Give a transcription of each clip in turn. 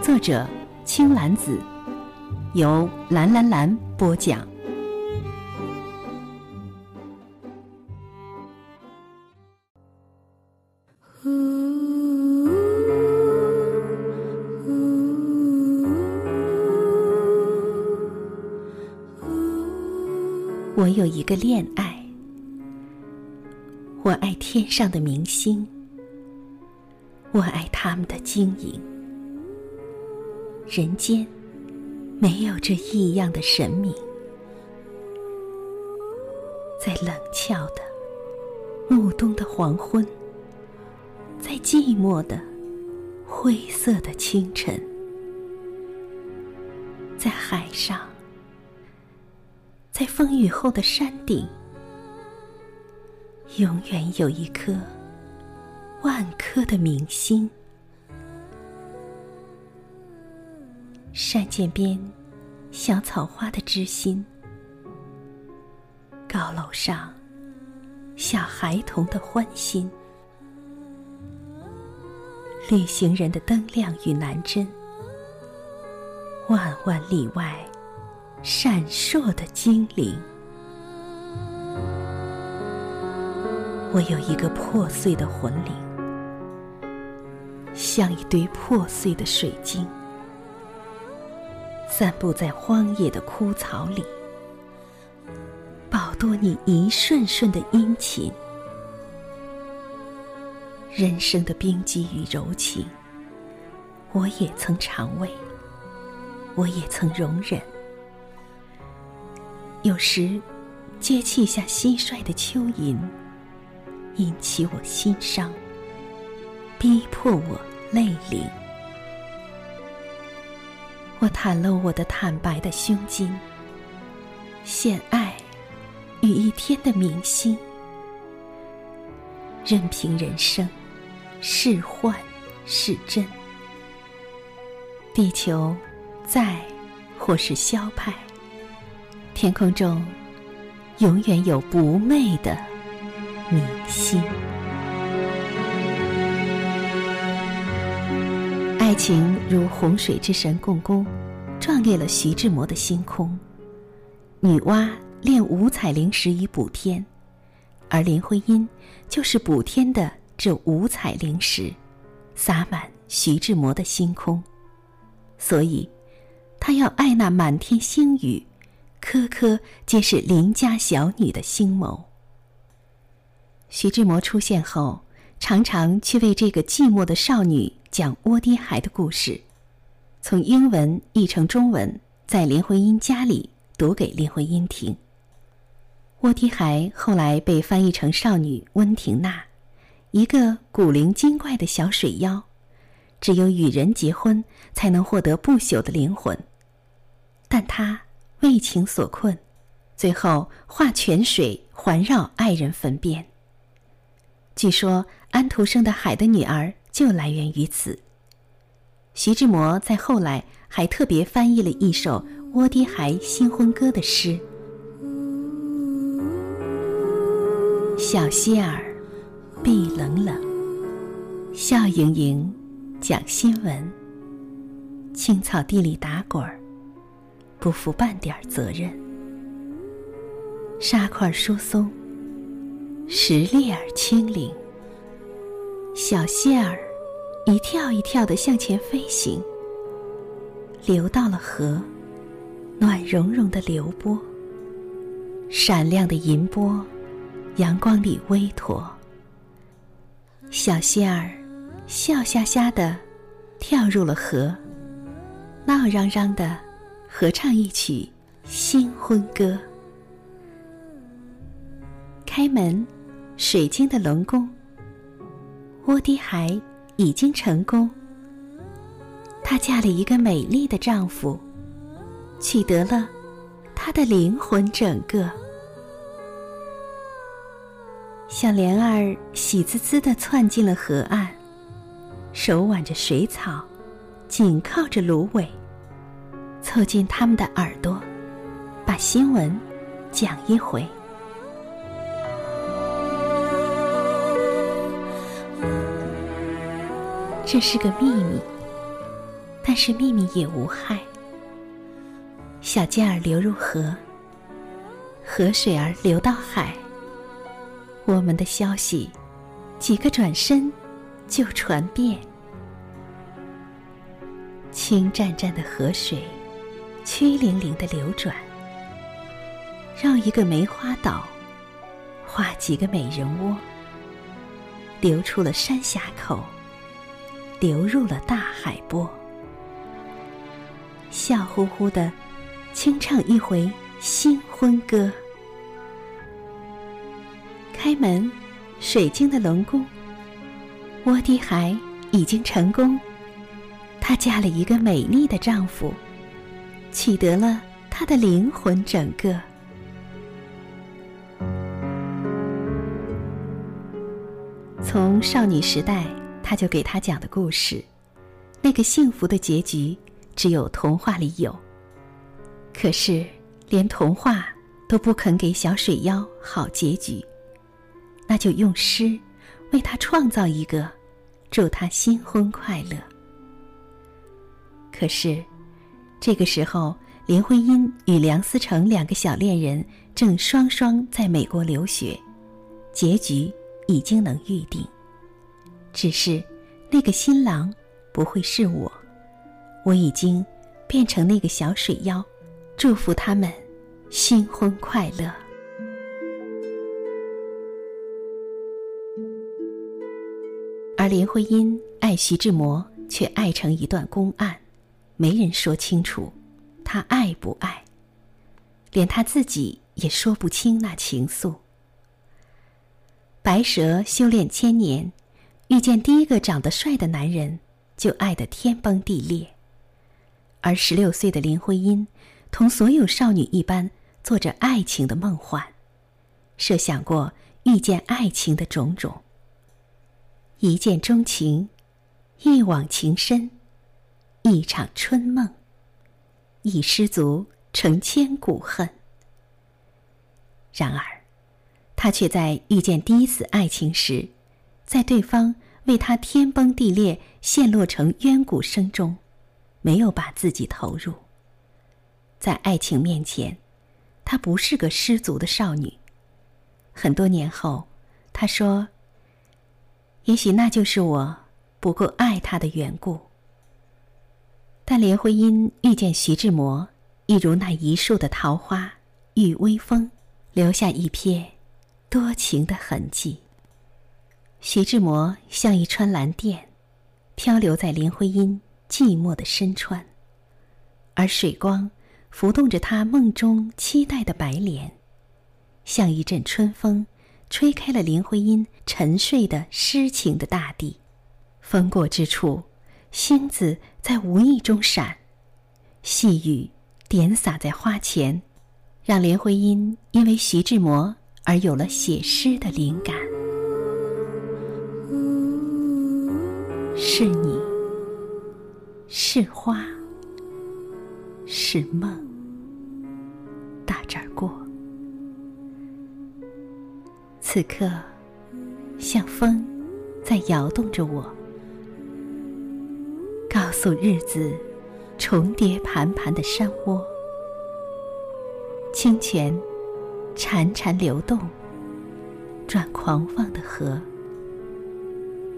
作者青兰子，由蓝蓝蓝播讲。我有一个恋爱，我爱天上的明星，我爱他们的晶莹。人间没有这异样的神明，在冷峭的暮冬的黄昏，在寂寞的灰色的清晨，在海上。在风雨后的山顶，永远有一颗万颗的明星。山涧边，小草花的知心；高楼上，小孩童的欢心。旅行人的灯亮与南针，万万里外。闪烁的精灵，我有一个破碎的魂灵，像一堆破碎的水晶，散布在荒野的枯草里，饱多你一瞬瞬的殷勤。人生的冰肌与柔情，我也曾尝味，我也曾容忍。有时，接气下蟋蟀的蚯蚓，引起我心伤，逼迫我泪淋。我袒露我的坦白的胸襟，献爱与一天的明星，任凭人生是幻是真，地球在或是消派。天空中，永远有不昧的明星。爱情如洪水之神共工，壮烈了徐志摩的星空。女娲炼五彩灵石以补天，而林徽因就是补天的这五彩灵石，洒满徐志摩的星空。所以，他要爱那满天星雨。颗颗皆是邻家小女的星眸。徐志摩出现后，常常去为这个寂寞的少女讲窝爹孩的故事，从英文译成中文，在林徽因家里读给林徽因听。窝爹孩后来被翻译成少女温婷娜，一个古灵精怪的小水妖，只有与人结婚才能获得不朽的灵魂，但她。为情所困，最后化泉水环绕爱人坟边。据说安徒生的《海的女儿》就来源于此。徐志摩在后来还特别翻译了一首《窝爹孩新婚歌》的诗：“小希儿，碧冷冷，笑盈盈，讲新闻，青草地里打滚儿。”不负半点责任，沙块疏松，石粒儿轻灵。小蟹儿一跳一跳的向前飞行，流到了河，暖融融的流波，闪亮的银波，阳光里微驼。小蟹儿笑嘻嘻的跳入了河，闹嚷嚷的。合唱一曲新婚歌。开门，水晶的龙宫。窝爹孩已经成功。她嫁了一个美丽的丈夫，取得了她的灵魂整个。小莲儿喜滋滋地窜进了河岸，手挽着水草，紧靠着芦苇，凑近他们的耳朵，把新闻讲一回。这是个秘密，但是秘密也无害。小箭儿流入河，河水儿流到海。我们的消息，几个转身就传遍。清湛湛的河水，曲泠泠的流转，绕一个梅花岛，画几个美人窝，流出了山峡口，流入了大海波，笑呼呼的轻唱一回新婚歌。开门，水晶的龙宫。沃蒂海已经成功，她嫁了一个美丽的丈夫，取得了她的灵魂整个。从少女时代，他就给她讲的故事，那个幸福的结局只有童话里有。可是，连童话都不肯给小水妖好结局。那就用诗为他创造一个，祝他新婚快乐。可是，这个时候，林徽因与梁思成两个小恋人正双双在美国留学，结局已经能预定。只是，那个新郎不会是我，我已经变成那个小水妖，祝福他们新婚快乐。而林徽因爱徐志摩，却爱成一段公案，没人说清楚，他爱不爱，连他自己也说不清那情愫。白蛇修炼千年，遇见第一个长得帅的男人，就爱得天崩地裂。而十六岁的林徽因，同所有少女一般，做着爱情的梦幻，设想过遇见爱情的种种。一见钟情，一往情深，一场春梦，已失足成千古恨。然而，他却在遇见第一次爱情时，在对方为他天崩地裂、陷落成冤骨声中，没有把自己投入。在爱情面前，她不是个失足的少女。很多年后，她说。也许那就是我不够爱他的缘故。但林徽因遇见徐志摩，一如那一树的桃花遇微风，留下一片多情的痕迹。徐志摩像一川蓝靛，漂流在林徽因寂寞的深川，而水光浮动着他梦中期待的白莲，像一阵春风。吹开了林徽因沉睡的诗情的大地，风过之处，星子在无意中闪，细雨点洒在花前，让林徽因因为徐志摩而有了写诗的灵感。是你，是花，是梦，打这儿过。此刻，像风，在摇动着我，告诉日子重叠盘盘的山窝。清泉潺潺流动，转狂放的河。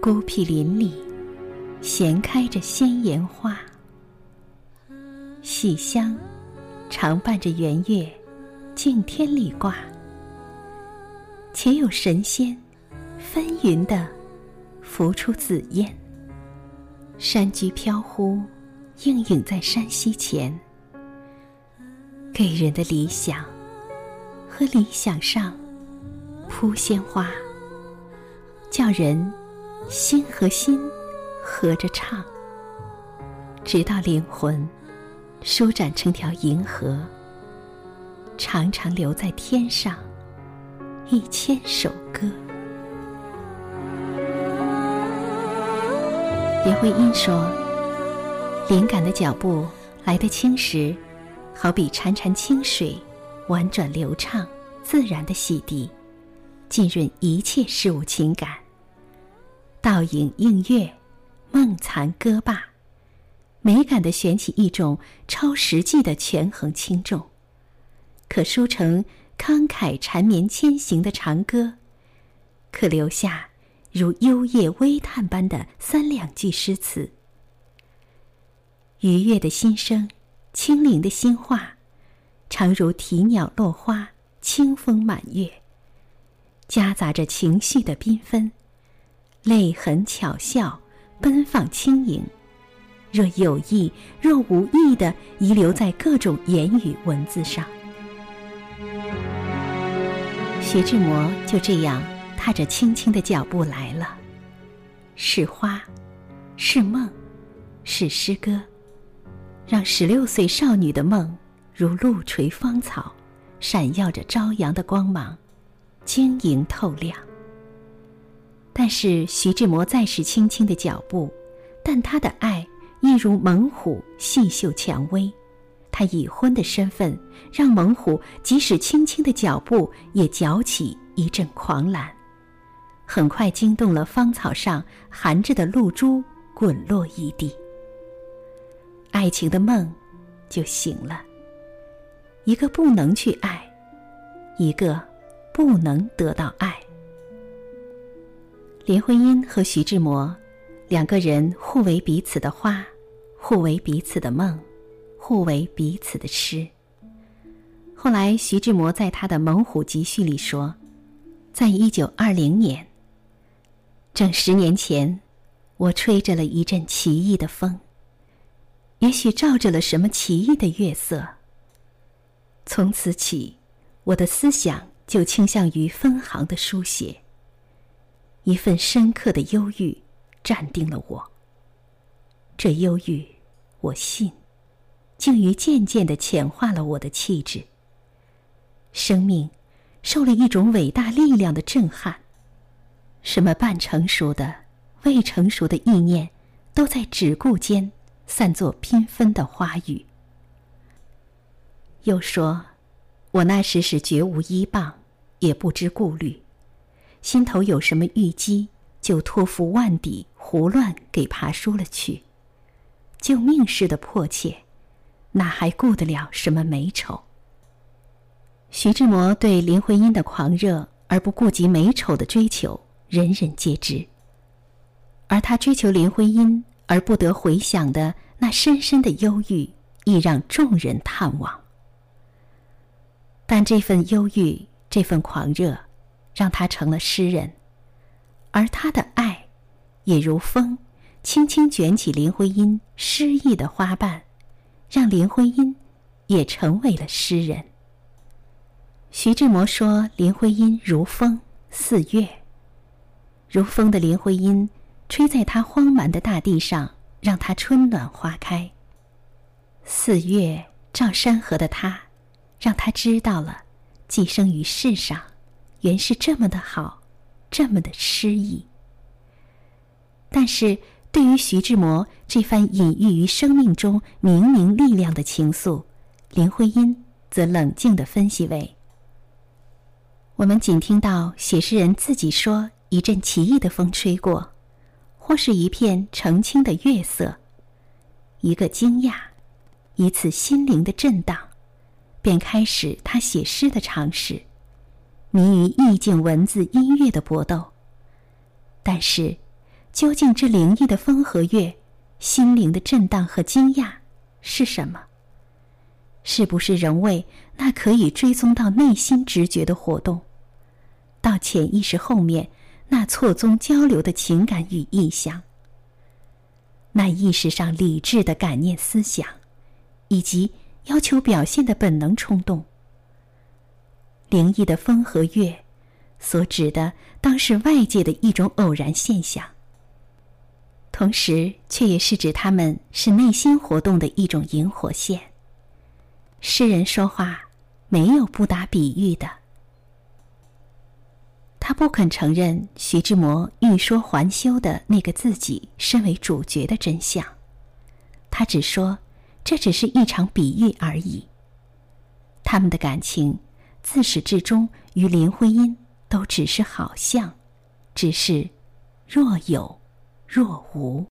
孤僻林里，闲开着鲜妍花。细香，常伴着圆月，镜天里挂。且有神仙纷纭的浮出紫烟，山居飘忽，映影在山溪前。给人的理想和理想上铺鲜花，叫人心和心合着唱，直到灵魂舒展成条银河，常常留在天上一千首歌。林徽因说：“灵感的脚步来得轻时，好比潺潺清水，婉转流畅，自然的洗涤，浸润一切事物情感。倒影映月，梦残歌罢。”美感的选起一种超实际的权衡轻重，可书成慷慨缠绵千行的长歌，可留下如幽夜微叹般的三两句诗词。愉悦的心声，清灵的心话，常如啼鸟落花，清风满月，夹杂着情绪的缤纷，泪痕巧笑，奔放轻盈。若有意，若无意的遗留在各种言语文字上。徐志摩就这样踏着轻轻的脚步来了，是花，是梦，是诗歌，让十六岁少女的梦如露垂芳草，闪耀着朝阳的光芒，晶莹透亮。但是徐志摩再是轻轻的脚步，但他的爱。一如猛虎细嗅蔷薇，他已婚的身份让猛虎即使轻轻的脚步也搅起一阵狂澜，很快惊动了芳草上含着的露珠，滚落一地。爱情的梦就醒了。一个不能去爱，一个不能得到爱。林徽因和徐志摩。两个人互为彼此的花，互为彼此的梦，互为彼此的诗。后来，徐志摩在他的《猛虎集序》里说：“在一九二零年，正十年前，我吹着了一阵奇异的风，也许照着了什么奇异的月色。从此起，我的思想就倾向于分行的书写，一份深刻的忧郁。”占定了我。这忧郁，我信，竟于渐渐的浅化了我的气质。生命，受了一种伟大力量的震撼。什么半成熟的、未成熟的意念，都在只顾间散作缤纷的花语。又说，我那时是绝无依傍，也不知顾虑，心头有什么郁积，就托付万底。胡乱给爬输了去，救命似的迫切，哪还顾得了什么美丑？徐志摩对林徽因的狂热而不顾及美丑的追求，人人皆知。而他追求林徽因而不得回响的那深深的忧郁，亦让众人叹望。但这份忧郁，这份狂热，让他成了诗人，而他的爱。也如风，轻轻卷起林徽因诗意的花瓣，让林徽因也成为了诗人。徐志摩说：“林徽因如风似月，如风的林徽因，吹在他荒蛮的大地上，让他春暖花开；似月照山河的他，让他知道了，寄生于世上，原是这么的好，这么的诗意。”但是，对于徐志摩这番隐喻于生命中明明力量的情愫，林徽因则冷静的分析为：我们仅听到写诗人自己说一阵奇异的风吹过，或是一片澄清的月色，一个惊讶，一次心灵的震荡，便开始他写诗的尝试，迷于意境、文字、音乐的搏斗。但是。究竟这灵异的风和月，心灵的震荡和惊讶是什么？是不是人为那可以追踪到内心直觉的活动，到潜意识后面那错综交流的情感与意象，那意识上理智的感念思想，以及要求表现的本能冲动？灵异的风和月，所指的当是外界的一种偶然现象。同时却也是指他们是内心活动的一种引火线。诗人说话没有不打比喻的。他不肯承认徐志摩欲说还休的那个自己身为主角的真相，他只说这只是一场比喻而已。他们的感情自始至终与林徽因都只是好像，只是若有若无。